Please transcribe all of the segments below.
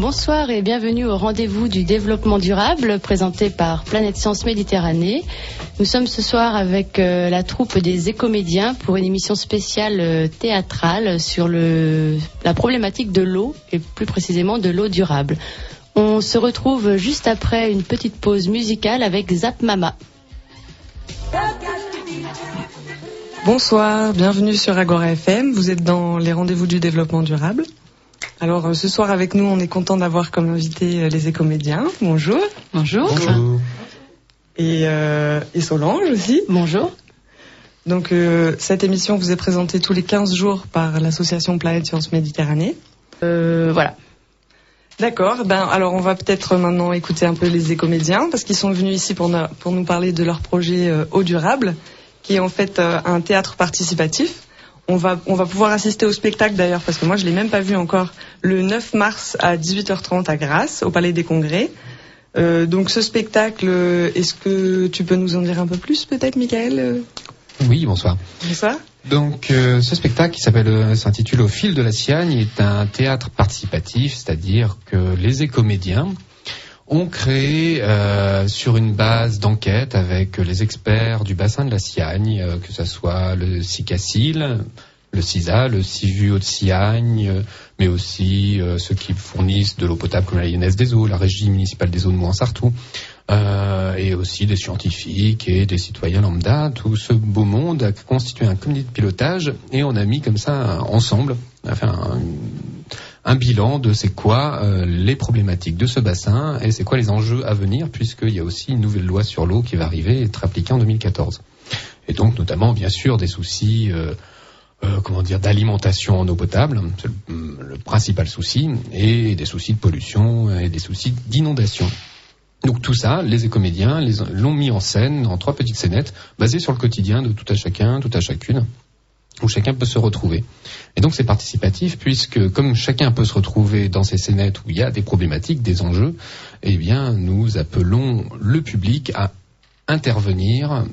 Bonsoir et bienvenue au rendez-vous du développement durable présenté par Planète Science Méditerranée. Nous sommes ce soir avec euh, la troupe des écomédiens pour une émission spéciale euh, théâtrale sur la problématique de l'eau et plus précisément de l'eau durable. On se retrouve juste après une petite pause musicale avec Zap Mama. Bonsoir, bienvenue sur Agora FM. Vous êtes dans les rendez-vous du développement durable. Alors euh, ce soir avec nous, on est content d'avoir comme invité euh, les écomédiens. Bonjour. Bonjour. Et, euh, et Solange aussi. Bonjour. Donc euh, cette émission vous est présentée tous les 15 jours par l'association Planète Sciences Méditerranée. Euh, voilà. D'accord. Ben alors on va peut-être maintenant écouter un peu les écomédiens parce qu'ils sont venus ici pour, pour nous parler de leur projet euh, Eau durable, qui est en fait euh, un théâtre participatif. On va, on va pouvoir assister au spectacle d'ailleurs, parce que moi je l'ai même pas vu encore, le 9 mars à 18h30 à Grasse, au Palais des Congrès. Euh, donc ce spectacle, est-ce que tu peux nous en dire un peu plus peut-être, Michael euh, Oui, bonsoir. Bonsoir. Donc, euh, ce spectacle qui s'appelle, euh, s'intitule Au fil de la Siagne est un théâtre participatif, c'est-à-dire que les écomédiens ont créé euh, sur une base d'enquête avec les experts du bassin de la Siagne, euh, que ce soit le CICACIL, le CISA, le CIVU Haute-Siagne, euh, mais aussi ceux qui fournissent de l'eau potable comme la INS des eaux, la régie municipale des eaux de Mouansartou, et aussi des scientifiques et des citoyens lambda. Tout ce beau monde a constitué un comité de pilotage et on a mis comme ça ensemble, un, bilan de c'est quoi euh, les problématiques de ce bassin et c'est quoi les enjeux à venir puisqu'il y a aussi une nouvelle loi sur l'eau qui va arriver et être appliquée en 2014. Et donc notamment bien sûr des soucis euh, euh, comment dire d'alimentation en eau potable, c'est le, le principal souci, et des soucis de pollution et des soucis d'inondation. Donc tout ça, les écomédiens l'ont mis en scène en trois petites scénettes basées sur le quotidien de tout à chacun, tout à chacune, où chacun peut se retrouver. Et donc c'est participatif puisque comme chacun peut se retrouver dans ces scénettes où il y a des problématiques, des enjeux, eh bien nous appelons le public à intervenir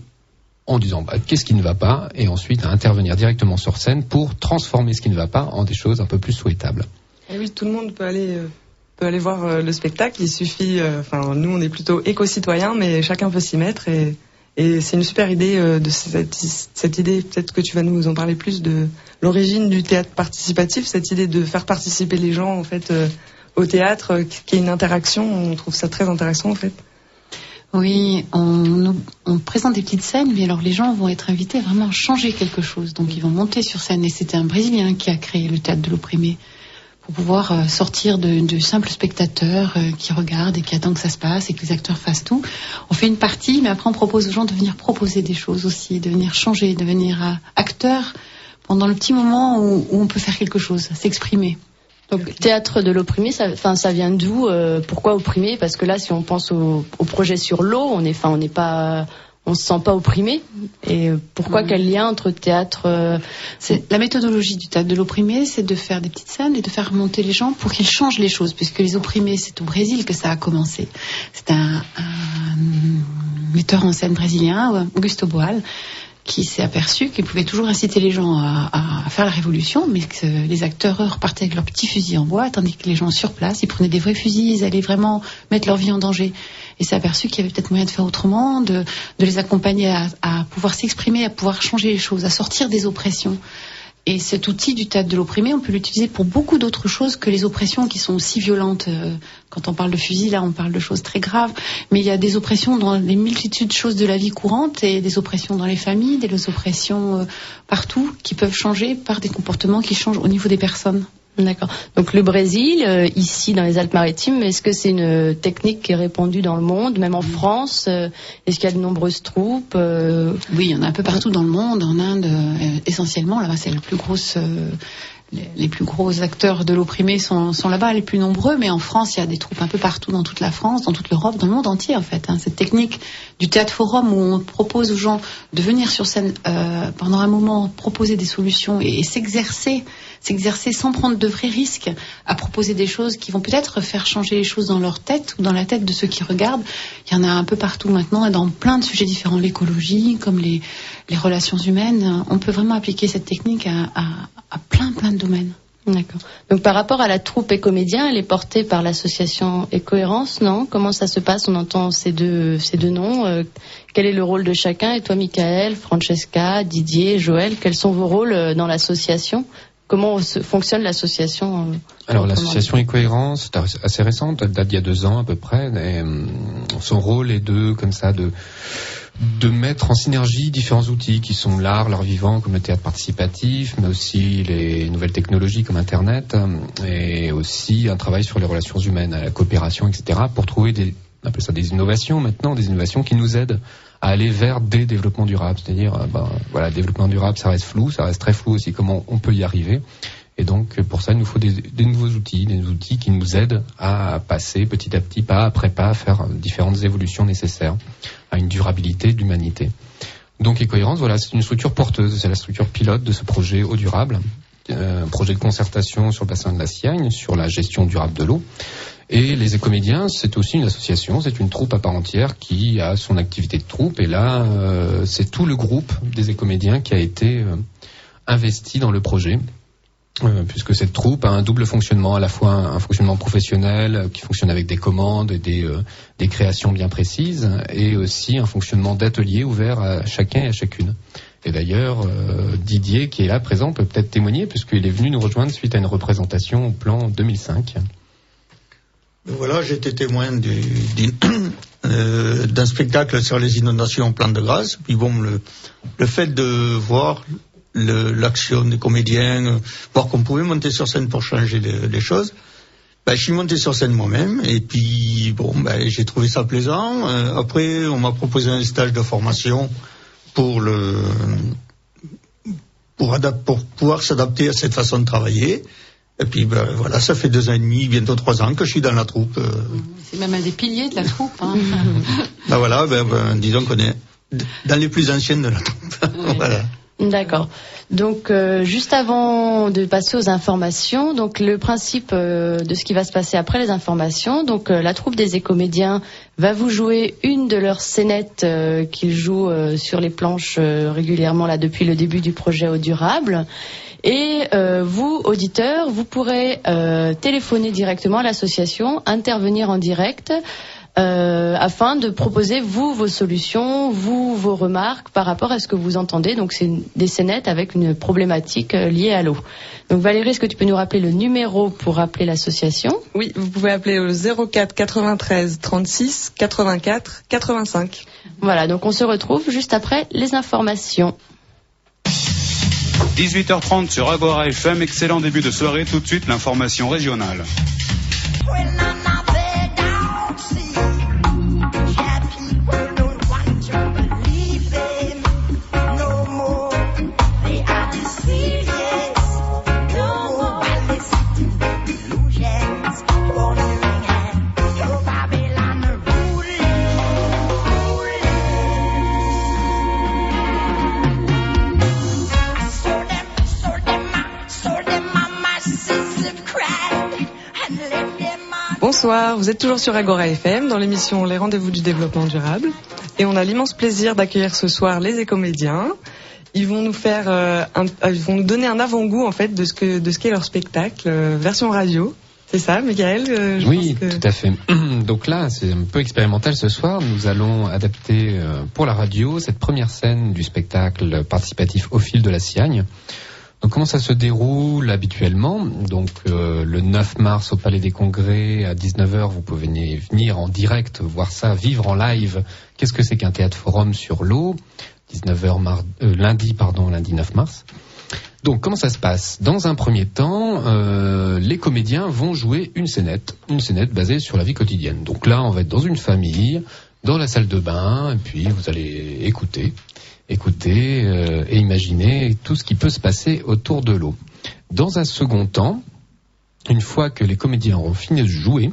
en disant bah, qu'est-ce qui ne va pas et ensuite à intervenir directement sur scène pour transformer ce qui ne va pas en des choses un peu plus souhaitables. Et oui, tout le monde peut aller, euh, peut aller voir euh, le spectacle. Il suffit, euh, enfin, nous, on est plutôt éco-citoyens, mais chacun peut s'y mettre. Et, et c'est une super idée euh, de cette, idée. Peut-être que tu vas nous en parler plus de l'origine du théâtre participatif, cette idée de faire participer les gens, euh, au théâtre, euh, qu'il y ait une interaction. On trouve ça très intéressant, en fait. Oui, on, on présente des petites scènes, mais alors les gens vont être invités à vraiment changer quelque chose. Donc ils vont monter sur scène. Et c'était un Brésilien qui a créé le théâtre de l'opprimé pour pouvoir euh, sortir de, de simples spectateurs euh, qui regardent et qui attendent que ça se passe et que les acteurs fassent tout. On fait une partie, mais après on propose aux gens de venir proposer des choses aussi, de venir changer, de venir acteur pendant le petit moment où, où on peut faire quelque chose, s'exprimer. Donc théâtre de l'opprimé, ça, enfin ça vient d'où euh, Pourquoi opprimé Parce que là, si on pense au, au projet sur l'eau, on est, enfin on n'est pas, on se sent pas opprimé. Et pourquoi Mhm. quel lien entre théâtre euh, C'est la méthodologie du théâtre de l'opprimé, c'est de faire des petites scènes et de faire remonter les gens pour qu'ils changent les choses, puisque les opprimés, c'est au Brésil que ça a commencé. C'est un, un metteur en scène brésilien, Augusto Boal, qui s'est aperçu qu'il pouvait toujours inciter les gens à, à faire la révolution, mais que les acteurs repartaient avec leurs petits fusils en bois, tandis que les gens sur place, ils prenaient des vrais fusils, ils allaient vraiment mettre leur vie en danger. Et s'est aperçu qu'il y avait peut-être moyen de faire autrement, de, de les accompagner à, à pouvoir s'exprimer, à pouvoir changer les choses, à sortir des oppressions. Et cet outil du théâtre de l'opprimé, on peut l'utiliser pour beaucoup d'autres choses que les oppressions qui sont aussi violentes. Euh, Quand on parle de fusil, là, on parle de choses très graves. Mais il y a des oppressions dans les multitudes de choses de la vie courante et des oppressions dans les familles, des oppressions euh, partout qui peuvent changer par des comportements qui changent au niveau des personnes. D'accord. Donc le Brésil, euh, ici dans les Alpes-Maritimes, est-ce que c'est une technique qui est répandue dans le monde, même en France euh, Est-ce qu'il y a de nombreuses troupes euh, Oui, il y en a un peu partout dans le monde, en Inde euh, essentiellement. Là-bas, c'est le plus grosse. Les, plus gros acteurs de l'opprimé sont, là-bas, les plus nombreux. Mais en France, il y a des troupes un peu partout dans toute la France, dans toute l'Europe, dans le monde entier en fait. hein. Cette technique du théâtre forum où on propose aux gens de venir sur scène euh, pendant un moment, proposer des solutions et, s'exercer, s'exercer sans prendre de vrais risques à proposer des choses qui vont peut-être faire changer les choses dans leur tête ou dans la tête de ceux qui regardent. Il y en a un peu partout maintenant et dans plein de sujets différents, l'écologie, comme les, les relations humaines. On peut vraiment appliquer cette technique à, à, à plein plein de D'accord. Donc par rapport à la troupe Écomédien, elle est portée par l'association Écohérence, non? Comment ça se passe? On entend ces deux, ces deux noms. Euh, quel est le rôle de chacun? Et toi, Michael, Francesca, Didier, Joël, quels sont vos rôles euh, dans l'association? Comment fonctionne l'association euh, Alors l'association Écohérence, c'est assez récente, elle date d'il y a deux ans à peu près. Et, son rôle est de, comme ça, de de mettre en synergie différents outils qui sont l'art, l'art vivant comme le théâtre participatif, mais aussi les nouvelles technologies comme Internet, et aussi un travail sur les relations humaines, la coopération, etc., pour trouver des, on appelle ça des innovations maintenant, des innovations qui nous aident à aller vers des développements durables. C'est-à-dire, euh, ben, voilà, développement durable, ça reste flou, ça reste très flou aussi comment on peut y arriver. Et donc, pour ça, il nous faut des, nouveaux outils, des outils qui nous aident à passer petit à petit, pas après pas, à faire différentes évolutions nécessaires à une durabilité d'humanité. Donc, Écohérence, voilà, c'est une structure porteuse, c'est la structure pilote de ce projet eau durable, un projet de concertation sur le bassin de la Siagne, sur la gestion durable de l'eau. Et les écomédiens, c'est aussi une association, c'est une troupe à part entière qui a son activité de troupe. Et là, euh, c'est tout le groupe des écomédiens qui a été euh, investi dans le projet. Euh, puisque cette troupe a un double fonctionnement, à la fois un, fonctionnement professionnel qui fonctionne avec des commandes et des, des créations bien précises, et aussi un fonctionnement d'atelier ouvert à chacun et à chacune. Et d'ailleurs, Didier, qui est là présent, peut peut-être témoigner, puisqu'il est venu nous rejoindre suite à une représentation au plan 2005. Voilà, été témoin d'un spectacle sur les inondations en plan de grâce. Puis bon, le, fait de voir l'action des comédiens, euh, voir qu'on pouvait monter sur scène pour changer les, choses. Ben, je suis monté sur scène moi-même et puis bon, ben, j'ai trouvé ça plaisant. Euh, après, on m'a proposé un stage de formation pour, pour pouvoir s'adapter à cette façon de travailler. Et puis ben, voilà, ça fait deux ans et demi, bientôt trois ans que je suis dans la troupe. Euh. C'est même un des piliers de la troupe. Hein. ben voilà, ben, ben, disons qu'on est dans les plus anciennes de la troupe. voilà. D'accord. Donc, euh, juste avant de passer aux informations, donc le principe euh, de ce qui va se passer après les informations, donc euh, la troupe des écomédiens va vous jouer une de leurs scénettes qu'ils jouent sur les planches régulièrement là depuis le début du projet au durable. Et vous, auditeurs, vous pourrez téléphoner directement à l'association, intervenir en direct. Euh, afin de proposer vous vos solutions, vous vos remarques par rapport à ce que vous entendez. Donc c'est des scénettes avec une problématique euh, liée à l'eau. Donc Valérie, est-ce que tu peux nous rappeler le numéro pour appeler l'association? Oui, vous pouvez appeler au 04 93 36 84 85. Voilà, donc on se retrouve juste après les informations. 18h30 sur Agora FM, excellent début de soirée, tout de suite l'information régionale. Bonsoir, vous êtes toujours sur Agora FM dans l'émission Les rendez-vous du développement durable et on a l'immense plaisir d'accueillir ce soir les écomédiens. Ils vont nous faire, euh, un, euh, ils vont nous donner un avant-goût en fait de ce que de ce qu'est leur spectacle euh, version radio. C'est ça, Michael Oui, tout à fait. Donc là, c'est un peu expérimental ce soir. Nous allons adapter pour la radio cette première scène du spectacle participatif au fil de la Siagne. Comment ça se déroule habituellement Donc euh, le 9 mars au Palais des Congrès à 19h, vous pouvez venir en direct voir ça, vivre en live. Qu'est-ce que c'est qu'un théâtre forum sur l'eau? 19h euh, lundi pardon, lundi 9 mars. Donc comment ça se passe? Dans un premier temps, euh, les comédiens vont jouer une scénette, une scénette basée sur la vie quotidienne. Donc là, on va être dans une famille, dans la salle de bain, et puis vous allez écouter écouter euh, et imaginer tout ce qui peut se passer autour de l'eau. Dans un second temps, une fois que les comédiens auront fini de jouer,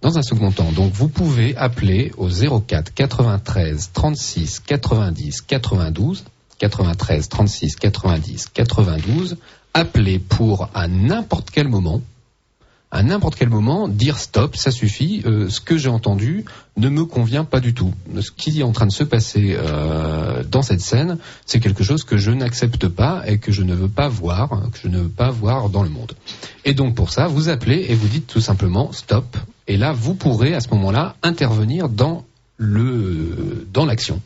dans un second temps, donc vous pouvez appeler au 04 93 36 90 92 93 36 90 92 appeler pour à n'importe quel moment à n'importe quel moment dire stop, ça suffit, euh, ce que j'ai entendu ne me convient pas du tout. Ce qui est en train de se passer euh, dans cette scène, c'est quelque chose que je n'accepte pas et que je ne veux pas voir, que je ne veux pas voir dans le monde. Et donc pour ça, vous appelez et vous dites tout simplement stop. Et là, vous pourrez à ce moment-là intervenir dans le dans l'action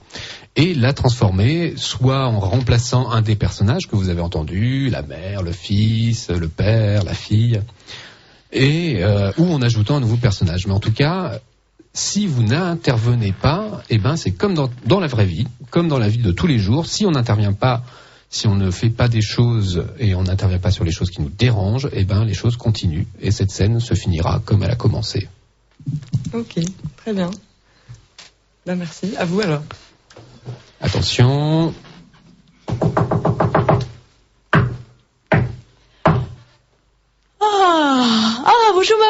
et la transformer soit en remplaçant un des personnages que vous avez entendu, la mère, le fils, le père, la fille, et euh, ou en ajoutant un nouveau personnage. Mais en tout cas, si vous n'intervenez pas, eh ben c'est comme dans, dans la vraie vie, comme dans la vie de tous les jours. Si on n'intervient pas, si on ne fait pas des choses et on n'intervient pas sur les choses qui nous dérangent, eh ben les choses continuent et cette scène se finira comme elle a commencé. Ok, très bien. Ben merci. À vous alors. Attention.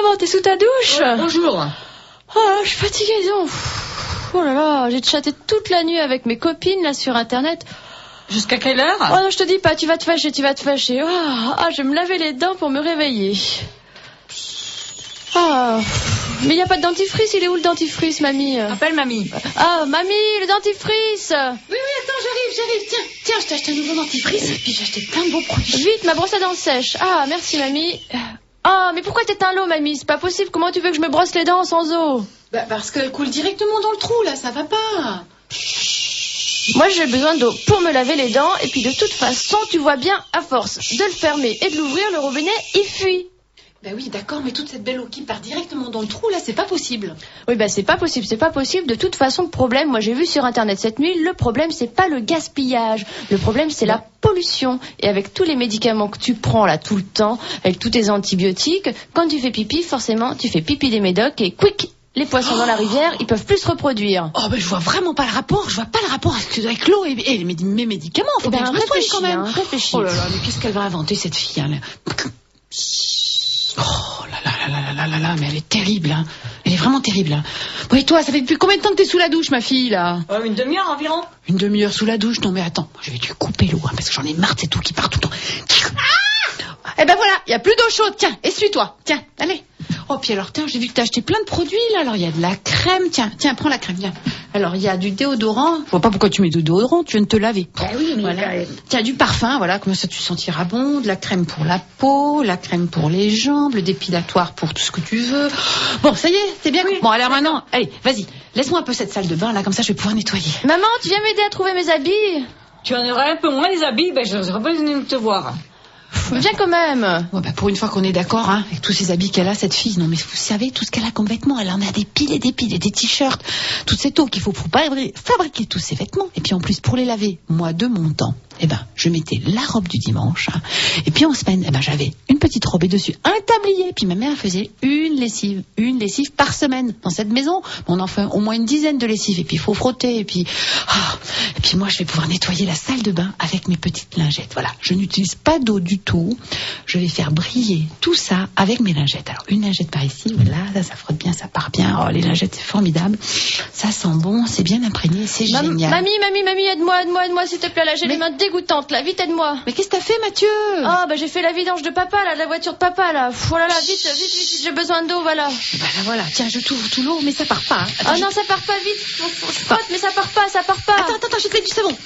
Maman, t'es sous ta douche Bonjour. Ah, je suis fatiguée, disons. Oh là là, j'ai chatté toute la nuit avec mes copines là sur internet. Jusqu'à quelle heure Oh non, je te dis pas, tu vas te fâcher, tu vas te fâcher. Ah, ah, je vais me laver les dents pour me réveiller. Ah, mais y a pas de dentifrice, il est où le dentifrice, mamie? Appelle mamie. Ah, mamie, le dentifrice Oui, oui, attends, j'arrive, j'arrive. Tiens, tiens, je t'ai acheté un nouveau dentifrice et puis j'ai acheté plein de beaux produits. Vite, ma brosse à dents sèche. Ah, merci, mamie. Ah, mais pourquoi t'éteins l'eau, mamie? C'est pas possible. Comment tu veux que je me brosse les dents sans eau? Bah, parce qu'elle coule directement dans le trou, là, ça va pas. Moi, j'ai besoin d'eau pour me laver les dents. Et puis, de toute façon, tu vois bien, à force de le fermer et de l'ouvrir, le robinet, il fuit. Bah oui, d'accord, mais toute cette belle eau qui part directement dans le trou, là, c'est pas possible. Oui, bah c'est pas possible, c'est pas possible. De toute façon, le problème, moi j'ai vu sur internet cette nuit, le problème c'est pas le gaspillage, le problème c'est la pollution. Et avec tous les médicaments que tu prends là tout le temps, avec tous tes antibiotiques, quand tu fais pipi, forcément, tu fais pipi des médocs et quick, les poissons dans la rivière, ils peuvent plus se reproduire. Oh, bah je vois vraiment pas le rapport, je vois pas le rapport avec, l'eau et, mes médicaments. Faut Eh ben, bien que je me soigne réfléchis, quand même. hein, réfléchis. Oh là là, mais qu'est-ce qu'elle va inventer cette fille hein, là? Oh là là là là là là là, mais elle est terrible, hein. Elle est vraiment terrible. Hein. Bon, et toi, ça fait depuis combien de temps que t'es sous la douche, ma fille, là? Euh, Une demi-heure environ. Une demi-heure sous la douche? Non, mais attends, je vais te couper l'eau, hein, parce que j'en ai marre de cette eau qui part tout le temps. Eh ben voilà, il y a plus d'eau chaude. Tiens, essuie-toi. Tiens, allez. Oh, puis alors, tiens, j'ai vu que t'as acheté plein de produits, là. Alors, il y a de la crème. Tiens, tiens, prends la crème, viens. Alors, il y a du déodorant. Je vois pas pourquoi tu mets du déodorant, tu viens de te laver. Ah oui, mais Voilà. euh, Tiens, du parfum, voilà, comme ça tu sentiras bon, de la crème pour la peau, la crème pour les jambes, le dépilatoire pour tout ce que tu veux. Bon, ça y est, c'est bien. Bon, alors maintenant, allez, vas-y, laisse-moi un peu cette salle de bain, là, comme ça je vais pouvoir nettoyer. Maman, tu viens m'aider à trouver mes habits? Tu en aurais un peu moins les habits, ben je n'aurais pas venu te voir. Viens quand même. Bah, pour une fois qu'on est d'accord, hein, avec tous ces habits qu'elle a, cette fille, non, mais vous savez, tout ce qu'elle a comme vêtements, elle en a des piles et des piles et des t-shirts, toute cette eau qu'il faut pour fabri- fabriquer tous ces vêtements. Et puis en plus, pour les laver, moi, de mon temps, eh ben, je mettais la robe du dimanche, hein. et puis en semaine, eh ben, j'avais une petite robe et dessus un tablier, puis ma mère faisait une lessive, une lessive par semaine dans cette maison. On en fait au moins une dizaine de lessives, et puis il faut frotter, et puis, ah, et puis moi, je vais pouvoir nettoyer la salle de bain avec mes petites lingettes. Voilà, je n'utilise pas d'eau du tout. Je vais faire briller tout ça avec mes lingettes. Alors une lingette par ici, voilà, ça, ça frotte bien, ça part bien. Oh, les lingettes, c'est formidable. Ça sent bon, c'est bien imprégné, c'est génial. mamie, mamie, mamie, aide-moi, aide-moi, aide-moi, s'il te plaît. Là, j'ai les mains dégoûtantes. Là, vite, aide-moi. Mais qu'est-ce que t'as fait, Mathieu? Ah, bah j'ai fait la vidange de papa, là, de la voiture de papa, là. Oh là là, vite, vite, vite, vite, j'ai besoin d'eau, voilà. Bah là, voilà, tiens, je t'ouvre tout l'eau, mais ça part pas. hein. Attends, Ah je- non, ça part pas vite. Je frotte, mais ça part pas, ça part pas. Attends, attends, attends, je te du savon.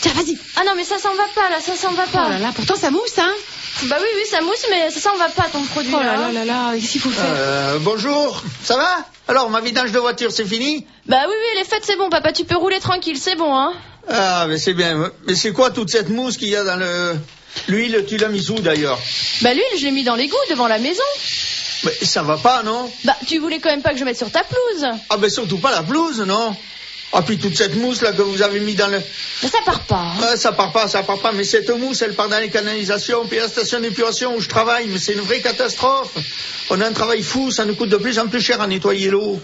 Tiens, vas-y. Ah non, mais ça s'en va pas, là, ça s'en va Oh pas. là là, pourtant ça mousse, hein. Bah oui, oui, ça mousse, mais ça s'en va pas, ton produit. Oh là là. là là là, qu'est-ce qu'il faut faire? Euh, bonjour, ça va? Alors, ma vidange de voiture, c'est fini? Bah oui, oui, les fêtes, c'est bon, papa, tu peux rouler tranquille, c'est bon, hein. Ah, mais c'est bien. Mais c'est quoi toute cette mousse qu'il y a dans le... L'huile, tu l'as mis où d'ailleurs Bah l'huile, je l'ai mis dans l'égout, devant la maison. Mais ça va pas, non Bah, tu voulais quand même pas que je mette sur ta pelouse. Ah, ben surtout pas la blouse, non Ah, puis toute cette mousse là que vous avez mis dans le... Mais ça part pas. hein. Ah, ça part pas, ça part pas, mais cette mousse, elle part dans les canalisations, puis la station d'épuration où je travaille, mais c'est une vraie catastrophe. On a un travail fou, ça nous coûte de plus en plus cher à nettoyer l'eau.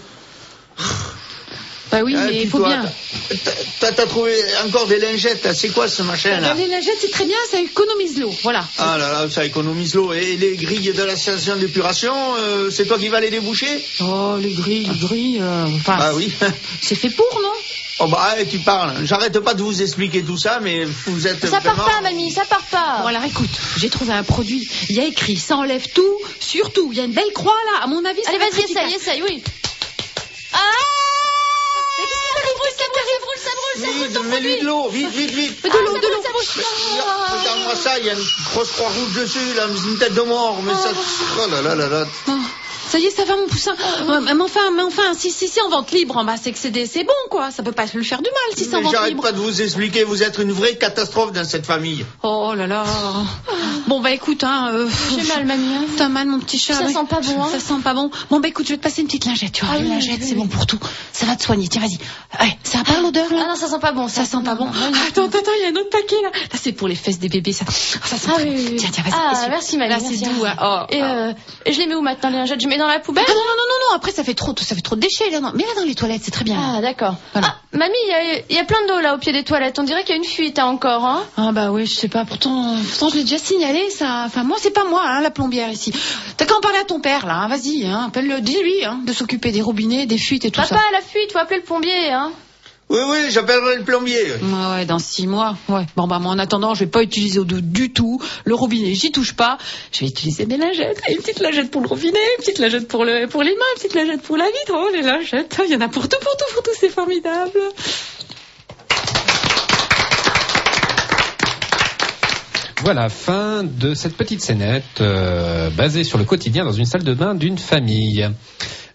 Bah oui, Ah, mais il faut toi, bien. t'as- trouvé encore des lingettes, là. c'est quoi ce machin là Bah, les lingettes, c'est très bien, ça économise l'eau. Voilà. Ah là là, ça économise l'eau. Et les grilles de la station d'épuration, euh, c'est toi qui vas les déboucher Oh, les grilles, les grilles, euh, enfin, Ah oui. c'est fait pour, non? Oh bah, eh, tu parles. J'arrête pas de vous expliquer tout ça, mais vous êtes Ça part pas, mamie, ça part pas. Bon alors écoute, j'ai trouvé un produit. Il y a écrit, ça enlève tout, surtout. Il y a une belle croix là. À mon avis, ça Allez, va vas-y, essaye, essaye, oui. Ton mets-lui de l'eau, vite, vite, vite. De l'eau, de l'eau. Ah. Regarde-moi ça, il y a une grosse croix rouge dessus, là, une tête de mort, mais ça... Oh là là là là. Ça y est, ça va mon poussin. Mais enfin, mais enfin, si, si, si en vente libre, bah, c'est que c'est c'est bon quoi. Ça peut pas lui faire du mal si c'est en Mais vente j'arrête libre. pas de vous expliquer, vous êtes une vraie catastrophe dans cette famille. Oh là là. Bon bah écoute, hein. Euh, J'ai mal, mamie. hein. T'as mal mon petit chat. Ça ouais. sent pas bon, hein. Ça sent pas bon. Bon bah écoute, je vais te passer une petite lingette. Tu vois, Ah une oui, lingette, oui, c'est oui. bon pour tout. Ça va te soigner. Tiens, vas-y. Ouais, ça a pas l'odeur là Ah non, ça sent pas bon. Ça sent pas bon. Non, non, non. Attends, attends, attends, il y a un autre paquet là. Là, c'est pour les fesses des bébés, ça. Ah, ça sent Ah. Tiens, tiens, vas-y. Ah, merci, mamie. Là, c'est hein. doux. hein. Oh, Et, oh. euh, et je les mets où maintenant, les lingettes? Je les mets dans la poubelle Ah non, non, non, non, non, après ça fait trop, ça fait trop de déchets là. Non. Mais là dans les toilettes, c'est très bien. Ah, d'accord. Voilà. Ah, mamie, il y y a plein d'eau là au pied des toilettes. On dirait qu'il y a une fuite hein, encore. Hein Ah bah oui, je sais pas. Pourtant, pourtant je l'ai déjà signalé. Ça, enfin moi, c'est pas moi, hein, la plombière ici. T'as qu'à en parler à ton père là. Vas-y, appelle-le, dis-lui de s'occuper des robinets, des fuites et tout Papa, la fuite, faut appeler le plombier. Hein Oui, oui, j'appellerai le plombier. Ouais, dans six mois. Ouais. Bon bah moi en attendant, je vais pas utiliser eau douce du tout. Le robinet, j'y touche pas. Je vais utiliser mes lingettes. Une petite lingette pour le robinet, une petite lingette pour le, pour les mains, une petite lingette pour la vitre. Oh les lingettes, il y en a pour tout, pour tout, pour tout. C'est formidable. Voilà, fin de cette petite scénette euh, basée sur le quotidien dans une salle de bain d'une famille.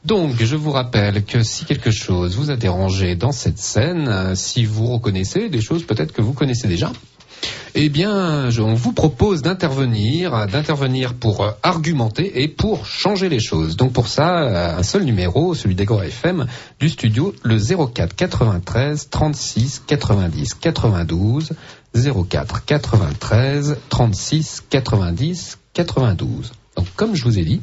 Donc, je vous rappelle que si quelque chose vous a dérangé dans cette scène, euh, si vous reconnaissez des choses peut-être que vous connaissez déjà, eh bien, on vous propose d'intervenir, d'intervenir pour euh, argumenter et pour changer les choses. Donc pour ça, euh, un seul numéro, celui d'Agora FM du studio, le 04 93 36 90 92 04 93 36 90 92. Donc comme je vous ai dit,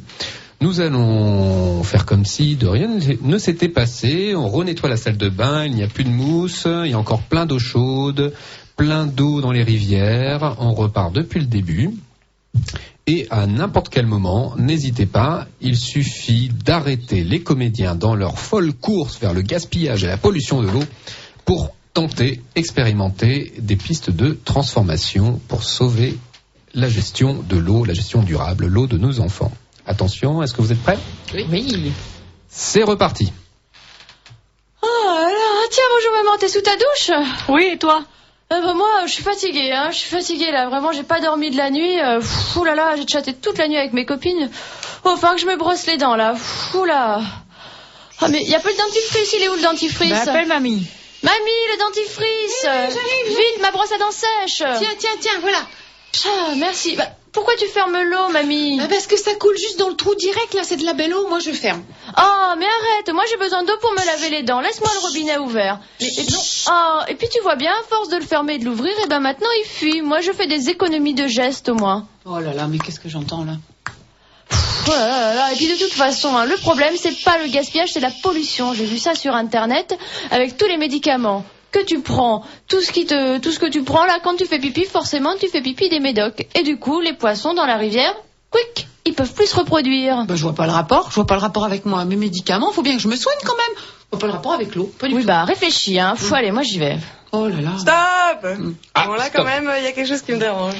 nous allons faire comme si de rien ne s'était passé. On renettoie la salle de bain, il n'y a plus de mousse, il y a encore plein d'eau chaude, plein d'eau dans les rivières. On repart depuis le début. Et à n'importe quel moment, n'hésitez pas, il suffit d'arrêter les comédiens dans leur folle course vers le gaspillage et la pollution de l'eau pour tenter, expérimenter des pistes de transformation pour sauver la gestion de l'eau, la gestion durable, l'eau de nos enfants. Attention, est-ce que vous êtes prêts? Oui. C'est reparti. Oh là, tiens, bonjour maman, t'es sous ta douche? Oui, et toi? Euh, bah, moi, je suis fatiguée, hein. Je suis fatiguée là. Vraiment, j'ai pas dormi de la nuit. Euh, pff, là là, j'ai chatté toute la nuit avec mes copines. Oh, enfin que je me brosse les dents là. Pff, Ouh là. Ah mais y a pas le dentifrice, il est où le dentifrice? Bah, appelle mamie. Mamie, le dentifrice Vite, ma brosse à dents sèche Tiens, tiens, tiens, voilà. Ah, merci. Bah, pourquoi tu fermes l'eau, mamie Ah, parce que ça coule juste dans le trou direct là. C'est de la belle eau. Moi, je ferme. Oh, mais arrête, moi j'ai besoin d'eau pour me laver les dents. Laisse-moi le robinet ouvert. Et, et- oh, et puis tu vois bien, à force de le fermer et de l'ouvrir, et ben maintenant il fuit. Moi je fais des économies de gestes au moins. Oh là là, mais qu'est-ce que j'entends là Oh là là là. Et puis de toute façon, hein, le problème c'est pas le gaspillage, c'est la pollution. J'ai vu ça sur internet avec tous les médicaments que tu prends, tout ce qui te, tout ce que tu prends là, quand tu fais pipi, forcément tu fais pipi des médocs. Et du coup, les poissons dans la rivière, quick, ils peuvent plus se reproduire. Bah, je vois pas le rapport. Je vois pas le rapport avec moi. Mes médicaments, faut bien que je me soigne quand même. Je vois pas le rapport avec l'eau. Pas du Oui tout. bah réfléchis, hein. Faut aller, moi j'y vais. Oh là là. Stop Ah, Bon là stop. quand même, il y a quelque chose qui me dérange.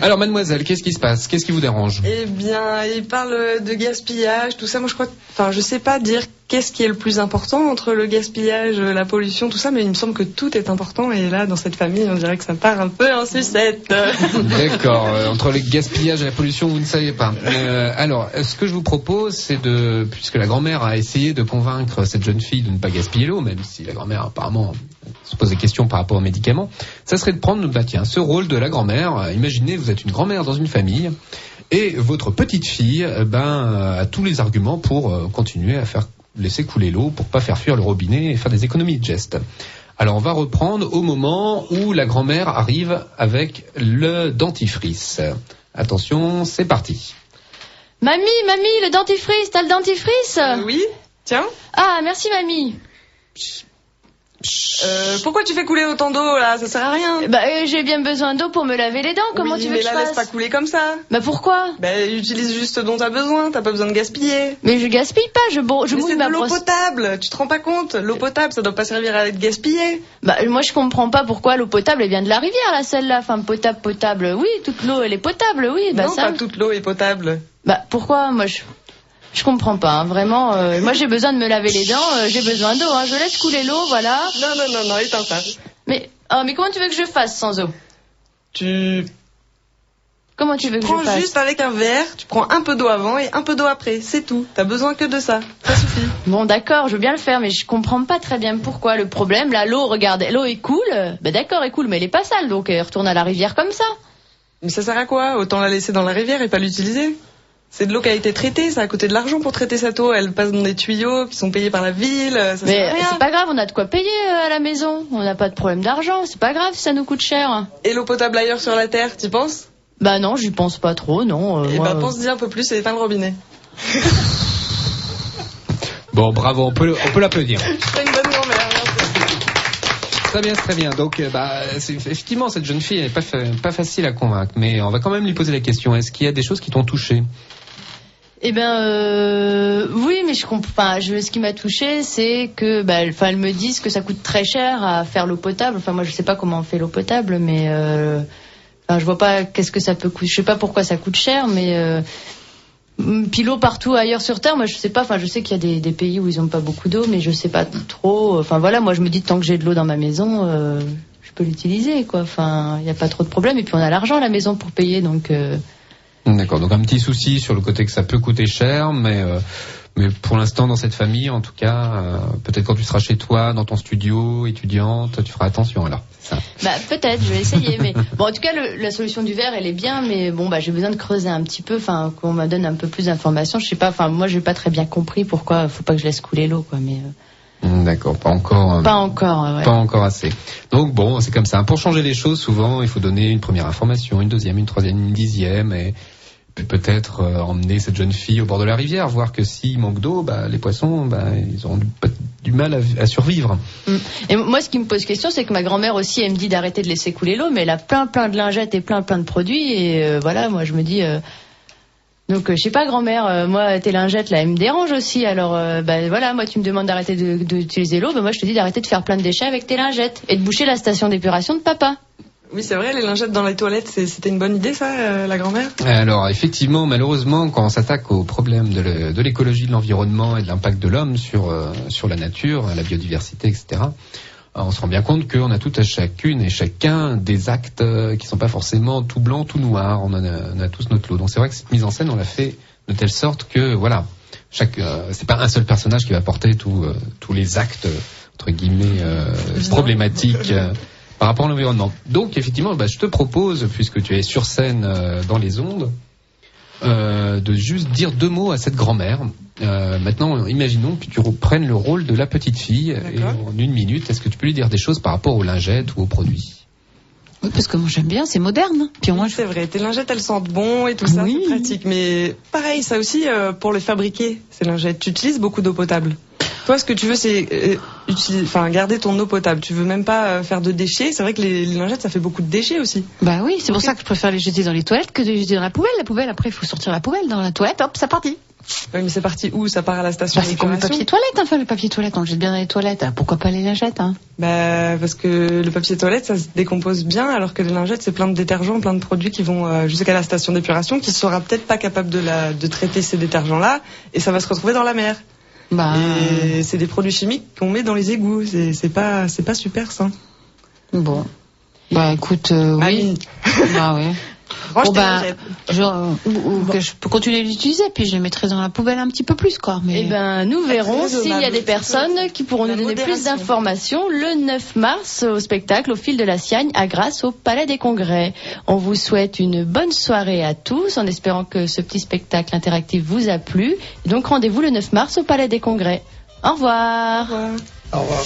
Alors mademoiselle, qu'est-ce qui se passe? Qu'est-ce qui vous dérange? Eh bien, il parle de gaspillage, tout ça. Moi, je crois, que- enfin, je sais pas dire qu'est-ce qui est le plus important entre le gaspillage, la pollution, tout ça, mais il me semble que tout est important. Et là, dans cette famille, on dirait que ça part un peu en sucette. D'accord, euh, entre le gaspillage et la pollution, vous ne savez pas. Euh, alors, euh, ce que je vous propose, c'est de, puisque la grand-mère a essayé de convaincre cette jeune fille de ne pas gaspiller l'eau, même si la grand-mère apparemment se pose des questions par rapport aux médicaments, ça serait de prendre, bah tiens, ce rôle de la grand-mère. Euh, Imaginez, vous êtes une grand-mère dans une famille, et votre petite fille, euh, ben, euh, a tous les arguments pour euh, continuer à faire laisser couler l'eau, pour pas faire fuir le robinet et faire des économies de gestes. Alors on va reprendre au moment où la grand-mère arrive avec le dentifrice. Attention, c'est parti. Mamie, mamie, le dentifrice, t'as le dentifrice? Oui Tiens Ah, merci mamie. Euh, pourquoi tu fais couler autant d'eau là? Ça sert à rien. Bah, euh, j'ai bien besoin d'eau pour me laver les dents. Comment Oui, tu veux mais que je la laisse fasse? pas couler comme ça. Bah pourquoi? Bah, utilise juste ce dont t'as besoin. T'as pas besoin de gaspiller. Mais je gaspille pas. Je, bo- je mais mouille ma de l'eau brosse. potable. Tu te rends pas compte? L'eau potable, ça doit pas servir à être gaspillé. Bah moi je comprends pas pourquoi l'eau potable elle vient de la rivière là celle-là. Enfin potable potable. Oui, toute l'eau elle est potable. Oui, bah non, ça. pas toute l'eau est potable. Bah pourquoi? Moi je je comprends pas hein, vraiment. euh, moi j'ai besoin de me laver les dents. euh, j'ai besoin d'eau. Hein, je laisse couler l'eau, voilà. Non, non, non, non, éteins ça. Mais oh, mais comment tu veux que je fasse sans eau? Tu Comment tu veux que prends je fasse? juste avec un verre, tu prends un peu d'eau avant et un peu d'eau après. C'est tout. T'as besoin que de ça. Ça suffit. Bon d'accord, je veux bien le faire, mais je comprends pas très bien pourquoi le problème. Là, l'eau, regarde, l'eau est cool. Bah d'accord, elle est cool, mais elle est pas sale, donc elle retourne à la rivière comme ça. Mais ça sert à quoi? Autant la laisser dans la rivière et pas l'utiliser. C'est de l'eau qui a été traitée, ça a coûté de l'argent pour traiter cette eau. Elle passe dans des tuyaux qui sont payés par la ville. Ça sert Mais à rien. c'est pas grave, on a de quoi payer euh, à la maison. On n'a pas de problème d'argent. C'est pas grave, si ça nous coûte cher. Et l'eau potable ailleurs sur la terre, t'y penses? Bah non, j'y pense pas trop, non. euh, Eh moi, ben euh, pense-y un peu plus et éteins le robinet. Bon, bravo, on peut, on peut l'applaudir. Très bien, très bien. Donc, euh, bah, effectivement, cette jeune fille, n'est pas, pas facile à convaincre, mais on va quand même lui poser la question. Est-ce qu'il y a des choses qui t'ont touché? Eh ben euh, oui, mais je comprends. Ce qui m'a touché, c'est que, bah, me disent que ça coûte très cher à faire l'eau potable. Enfin, moi, je sais pas comment on fait l'eau potable, mais euh, je vois pas qu'est-ce que ça peut coûter. Je sais pas pourquoi ça coûte cher, mais l'eau partout ailleurs sur terre, moi, je sais pas. Enfin, je sais qu'il y a des, pays où ils ont pas beaucoup d'eau, mais je sais pas trop. Enfin, voilà, moi, je me dis tant que j'ai de l'eau dans ma maison. euh, je peux l'utiliser, quoi. Enfin, il n'y a pas trop de problème. Et puis, on a l'argent à la maison pour payer, donc. euh, D'accord. Donc, un petit souci sur le côté que ça peut coûter cher, mais, euh, mais pour l'instant, dans cette famille, en tout cas, euh, peut-être quand tu seras chez toi, dans ton studio, étudiante, tu feras attention, alors. Ça. Bah peut-être, je vais essayer. Mais bon, en tout cas, le- la solution du verre, elle est bien, mais bon, bah j'ai besoin de creuser un petit peu, enfin qu'on me donne un peu plus d'informations. Je sais pas, enfin moi, j'ai pas très bien compris pourquoi. Faut pas que je laisse couler l'eau, quoi. Mais euh, Hmm, D'accord. Pas encore. euh, pas encore. ouais. Pas encore assez. Donc bon, c'est comme ça. Pour changer les choses, souvent, il faut donner une première information, une deuxième, une troisième, une dixième, et peut-être euh, emmener cette jeune fille au bord de la rivière, voir que s'il manque d'eau, bah, les poissons, bah, ils auront du, mal à, survivre. Et moi, ce qui me pose question, c'est que ma grand-mère aussi, elle me dit d'arrêter de laisser couler l'eau, mais elle a plein, plein de lingettes et plein, plein de produits, et euh, voilà, moi, je me dis. euh, donc, je sais pas, grand-mère, moi, tes lingettes, là, elles me dérangent aussi. Alors, bah, voilà, moi, tu me demandes d'arrêter d'utiliser l'eau, bah, moi, je te dis d'arrêter de faire plein de déchets avec tes lingettes et de boucher la station d'épuration de papa. Oui, c'est vrai, les lingettes dans les toilettes, c'était une bonne idée, ça, euh, la grand-mère? Alors effectivement, malheureusement, quand on s'attaque au problème de l'écologie, de l'environnement et de l'impact de l'homme sur euh, sur la nature, la biodiversité, etc. euh, On se rend bien compte qu'on a tout à chacune et chacun des actes qui sont pas forcément tout blanc, tout noir. On en a, on a tous notre lot. Donc c'est vrai que cette mise en scène, on l'a fait de telle sorte que voilà, chaque euh, c'est pas un seul personnage qui va porter tout, euh, tous les actes entre guillemets euh, problématiques. Par rapport à l'environnement. Donc effectivement, bah, je te propose, puisque tu es sur scène euh, dans les ondes, euh, de juste dire deux mots à cette grand-mère. Euh, maintenant, imaginons que tu reprennes le rôle de la petite fille et en une minute, est-ce que tu peux lui dire des choses par rapport aux lingettes ou aux produits? Oui, parce que moi j'aime bien, c'est moderne. Puis moi, je... C'est vrai, tes lingettes, elles sentent bon et tout ça, Oui. c'est pratique. Mais pareil, ça aussi, euh, pour les fabriquer, ces lingettes, tu utilises beaucoup d'eau potable. Toi, ce que tu veux, c'est euh, enfin, garder ton eau potable. Tu veux même pas euh, faire de déchets. C'est vrai que les, les lingettes, ça fait beaucoup de déchets aussi. Bah oui, c'est pour ça que je préfère les jeter dans les toilettes que de les jeter dans la poubelle. La poubelle, après, il faut sortir la poubelle dans la toilette, hop, ça partit. Oui, mais c'est parti où? Ça part à la station Bah, c'est comme le papier toilette, enfin, le papier toilette, on le jette bien dans les toilettes. Ah, Pourquoi pas les lingettes, hein? Bah, parce que le papier toilette, ça se décompose bien, alors que les lingettes, c'est plein de détergents, plein de produits qui vont euh, jusqu'à la station d'épuration, qui sera peut-être pas capable de, la, de traiter ces détergents-là, et ça va se retrouver dans la mer. Bah, Et c'est des produits chimiques qu'on met dans les égouts. C'est c'est pas, c'est pas super sain. bon. Bah écoute, euh, oui. Bah oui. Bon, bah, lingettes. Genre, ou, ou que je peux continuer à l'utiliser, puis je les mettrai dans la poubelle un petit peu plus, quoi. Mais... Eh ben, nous verrons s'il y a des personnes qui pourront nous donner plus d'informations le 9 mars au spectacle au fil de la Siagne à Grasse au Palais des Congrès. On vous souhaite une bonne soirée à tous en espérant que ce petit spectacle interactif vous a plu. Et donc rendez-vous le 9 mars au Palais des Congrès. Au revoir. Au revoir.